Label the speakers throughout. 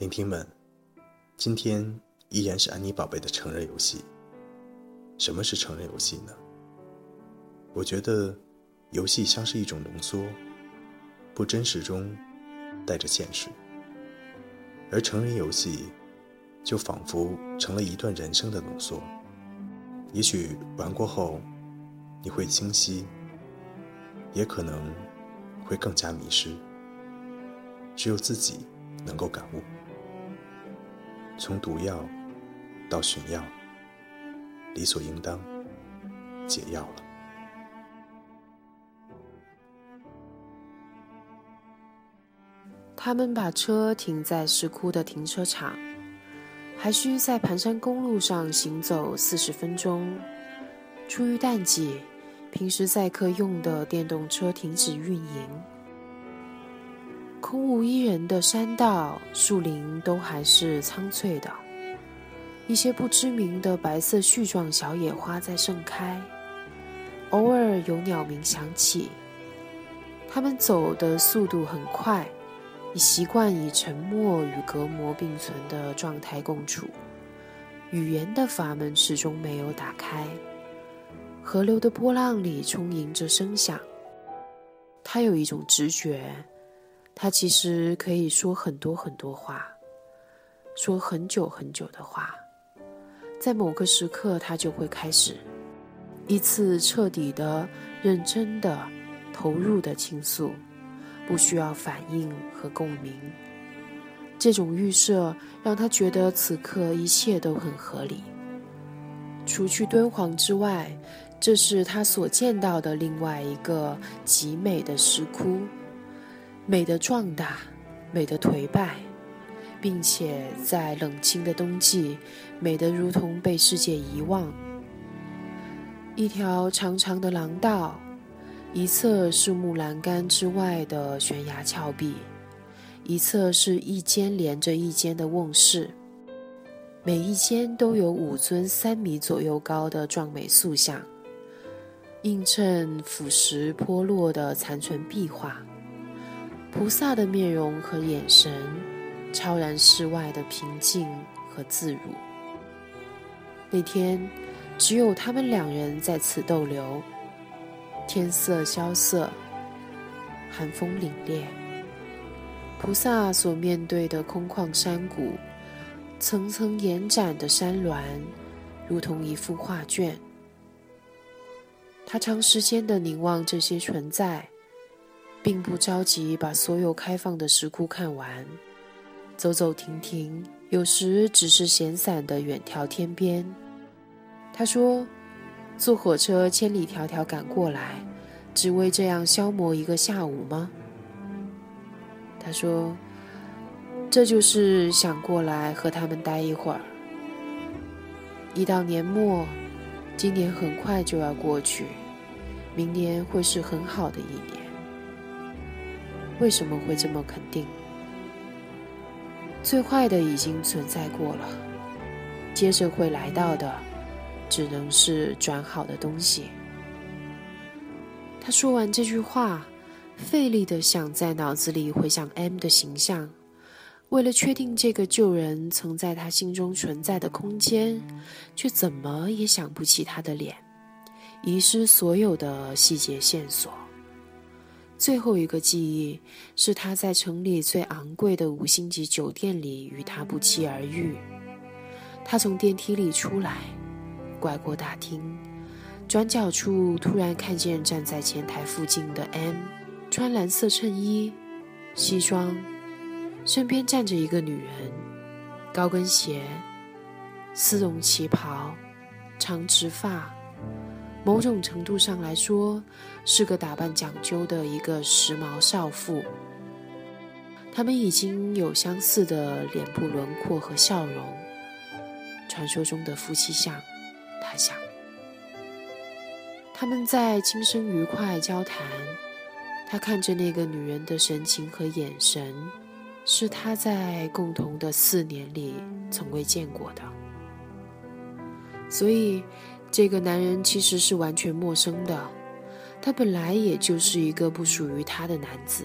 Speaker 1: 聆听们，今天依然是安妮宝贝的成人游戏。什么是成人游戏呢？我觉得，游戏像是一种浓缩，不真实中带着现实，而成人游戏就仿佛成了一段人生的浓缩。也许玩过后，你会清晰，也可能会更加迷失。只有自己能够感悟。从毒药到寻药，理所应当解药了。
Speaker 2: 他们把车停在石窟的停车场，还需在盘山公路上行走四十分钟。出于淡季，平时载客用的电动车停止运营。空无一人的山道，树林都还是苍翠的，一些不知名的白色絮状小野花在盛开，偶尔有鸟鸣响起。他们走的速度很快，已习惯以沉默与隔膜并存的状态共处，语言的阀门始终没有打开。河流的波浪里充盈着声响，他有一种直觉。他其实可以说很多很多话，说很久很久的话，在某个时刻，他就会开始一次彻底的、认真的、投入的倾诉，不需要反应和共鸣。这种预设让他觉得此刻一切都很合理。除去敦煌之外，这是他所见到的另外一个极美的石窟。美的壮大，美的颓败，并且在冷清的冬季，美得如同被世界遗忘。一条长长的廊道，一侧是木栏杆之外的悬崖峭壁，一侧是一间连着一间的瓮室，每一间都有五尊三米左右高的壮美塑像，映衬腐蚀剥落的残存壁画。菩萨的面容和眼神，超然世外的平静和自如。那天，只有他们两人在此逗留。天色萧瑟，寒风凛冽。菩萨所面对的空旷山谷，层层延展的山峦，如同一幅画卷。他长时间的凝望这些存在。并不着急把所有开放的石窟看完，走走停停，有时只是闲散的远眺天边。他说：“坐火车千里迢迢赶过来，只为这样消磨一个下午吗？”他说：“这就是想过来和他们待一会儿。一到年末，今年很快就要过去，明年会是很好的一年。”为什么会这么肯定？最坏的已经存在过了，接着会来到的，只能是转好的东西。他说完这句话，费力的想在脑子里回想 M 的形象，为了确定这个旧人曾在他心中存在的空间，却怎么也想不起他的脸，遗失所有的细节线索。最后一个记忆是他在城里最昂贵的五星级酒店里与他不期而遇。他从电梯里出来，拐过大厅，转角处突然看见站在前台附近的 M，穿蓝色衬衣、西装，身边站着一个女人，高跟鞋、丝绒旗袍、长直发、某种程度上来说，是个打扮讲究的一个时髦少妇。他们已经有相似的脸部轮廓和笑容，传说中的夫妻相，他想。他们在轻声愉快交谈，他看着那个女人的神情和眼神，是他在共同的四年里从未见过的。所以，这个男人其实是完全陌生的，他本来也就是一个不属于他的男子。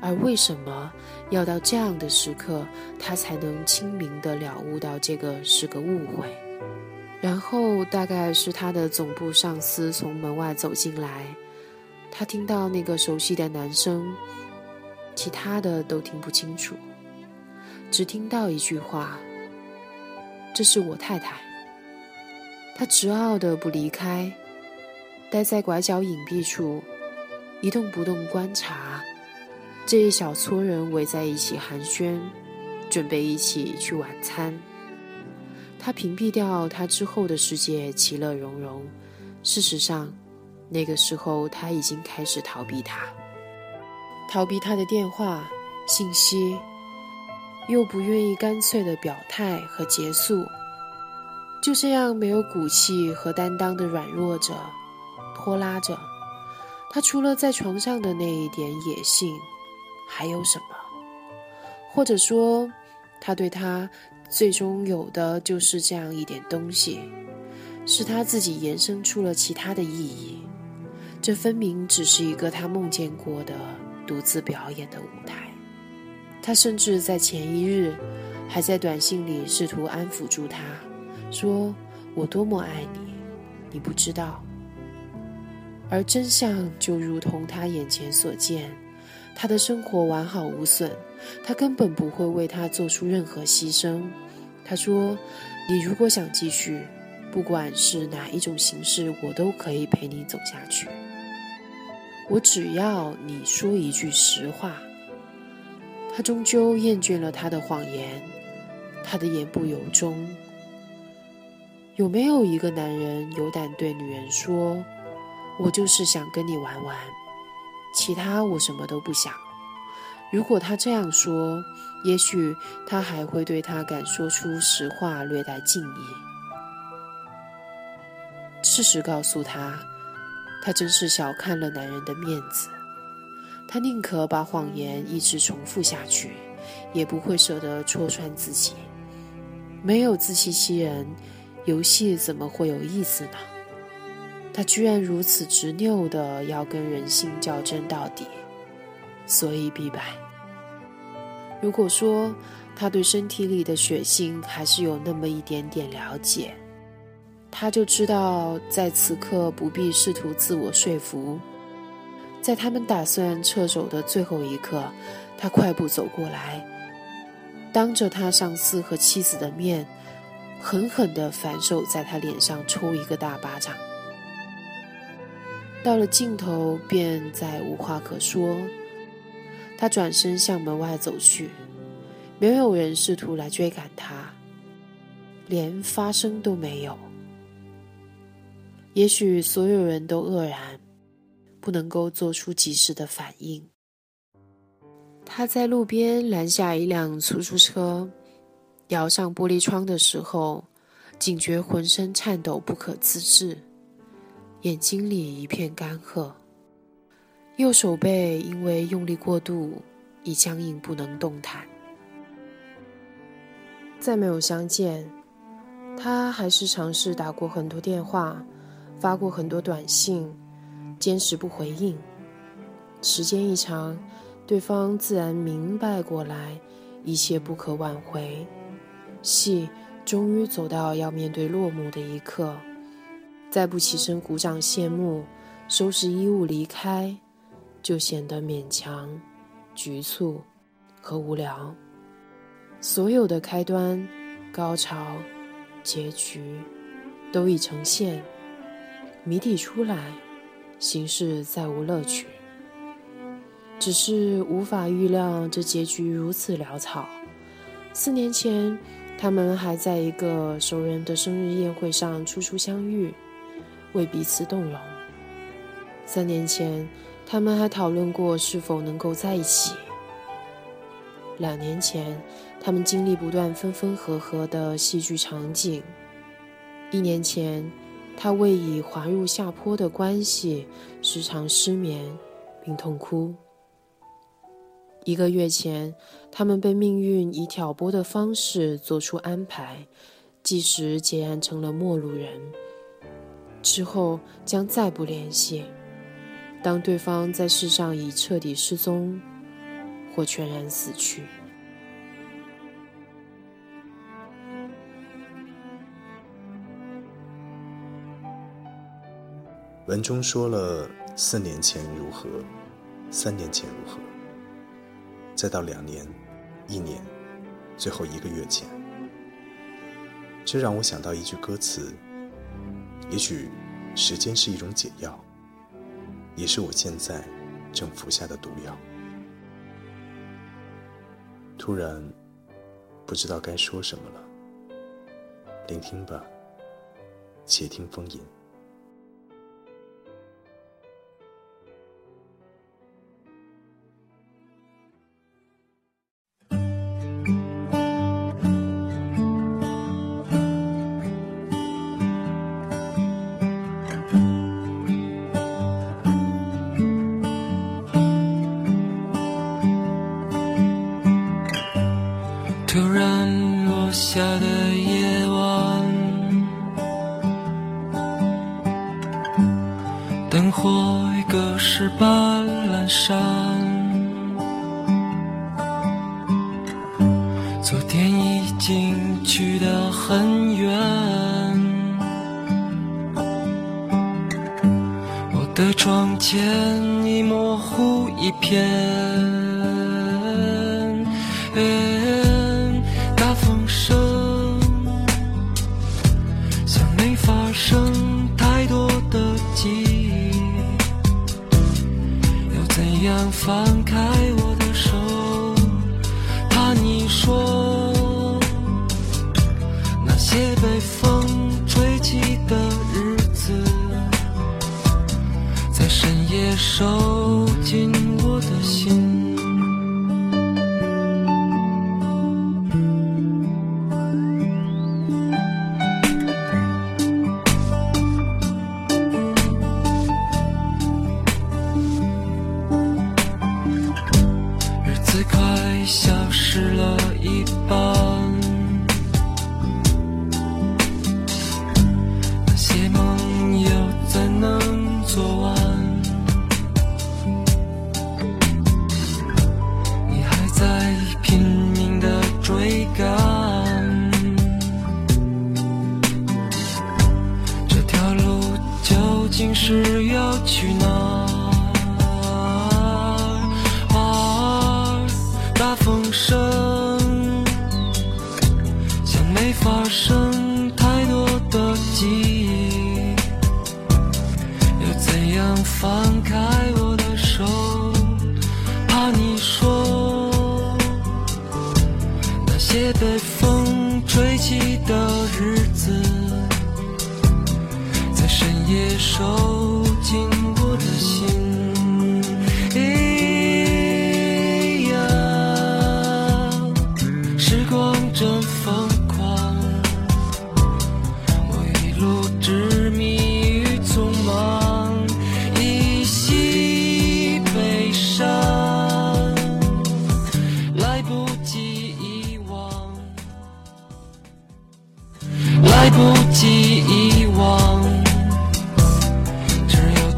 Speaker 2: 而为什么要到这样的时刻，他才能清明地了悟到这个是个误会？然后大概是他的总部上司从门外走进来，他听到那个熟悉的男声，其他的都听不清楚，只听到一句话：“这是我太太。”他执拗的不离开，待在拐角隐蔽处，一动不动观察。这一小撮人围在一起寒暄，准备一起去晚餐。他屏蔽掉他之后的世界，其乐融融。事实上，那个时候他已经开始逃避他，逃避他的电话、信息，又不愿意干脆的表态和结束。就这样没有骨气和担当的软弱着，拖拉着。他除了在床上的那一点野性。还有什么？或者说，他对他最终有的就是这样一点东西，是他自己延伸出了其他的意义。这分明只是一个他梦见过的独自表演的舞台。他甚至在前一日还在短信里试图安抚住他，说我多么爱你，你不知道。而真相就如同他眼前所见。他的生活完好无损，他根本不会为他做出任何牺牲。他说：“你如果想继续，不管是哪一种形式，我都可以陪你走下去。我只要你说一句实话。”他终究厌倦了他的谎言，他的言不由衷。有没有一个男人有胆对女人说：“我就是想跟你玩玩？”其他我什么都不想。如果他这样说，也许他还会对他敢说出实话略带敬意。事实告诉他，他真是小看了男人的面子。他宁可把谎言一直重复下去，也不会舍得戳穿自己。没有自欺欺人，游戏怎么会有意思呢？他居然如此执拗的要跟人性较真到底，所以必败。如果说他对身体里的血性还是有那么一点点了解，他就知道在此刻不必试图自我说服。在他们打算撤走的最后一刻，他快步走过来，当着他上司和妻子的面，狠狠地反手在他脸上抽一个大巴掌。到了尽头，便再无话可说。他转身向门外走去，没有人试图来追赶他，连发声都没有。也许所有人都愕然，不能够做出及时的反应。他在路边拦下一辆出租车，摇上玻璃窗的时候，警觉浑身颤抖，不可自制。眼睛里一片干涸，右手背因为用力过度已僵硬不能动弹。再没有相见，他还是尝试打过很多电话，发过很多短信，坚持不回应。时间一长，对方自然明白过来，一切不可挽回。戏终于走到要面对落幕的一刻。再不起身鼓掌谢幕，收拾衣物离开，就显得勉强、局促和无聊。所有的开端、高潮、结局都已呈现，谜底出来，形式再无乐趣。只是无法预料这结局如此潦草。四年前，他们还在一个熟人的生日宴会上初初相遇。为彼此动容。三年前，他们还讨论过是否能够在一起。两年前，他们经历不断分分合合的戏剧场景。一年前，他为已滑入下坡的关系时常失眠并痛哭。一个月前，他们被命运以挑拨的方式做出安排，即使结案成了陌路人。之后将再不联系。当对方在世上已彻底失踪，或全然死去。
Speaker 1: 文中说了四年前如何，三年前如何，再到两年、一年，最后一个月前，这让我想到一句歌词：也许时间是一种解药。也是我现在正服下的毒药。突然，不知道该说什么了。聆听吧，且听风吟。
Speaker 3: 昨天已经去得很远，我的窗前已模糊一片。消失了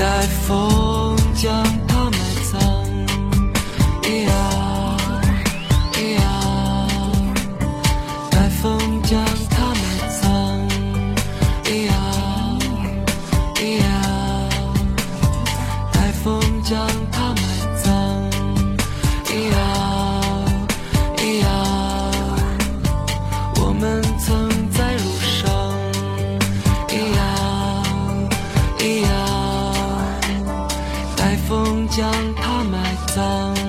Speaker 3: 待风将它埋葬，咿呀咿呀，待风将它埋葬，咿呀咿呀，待风将它埋葬，咿呀咿呀，我们曾。将它埋葬。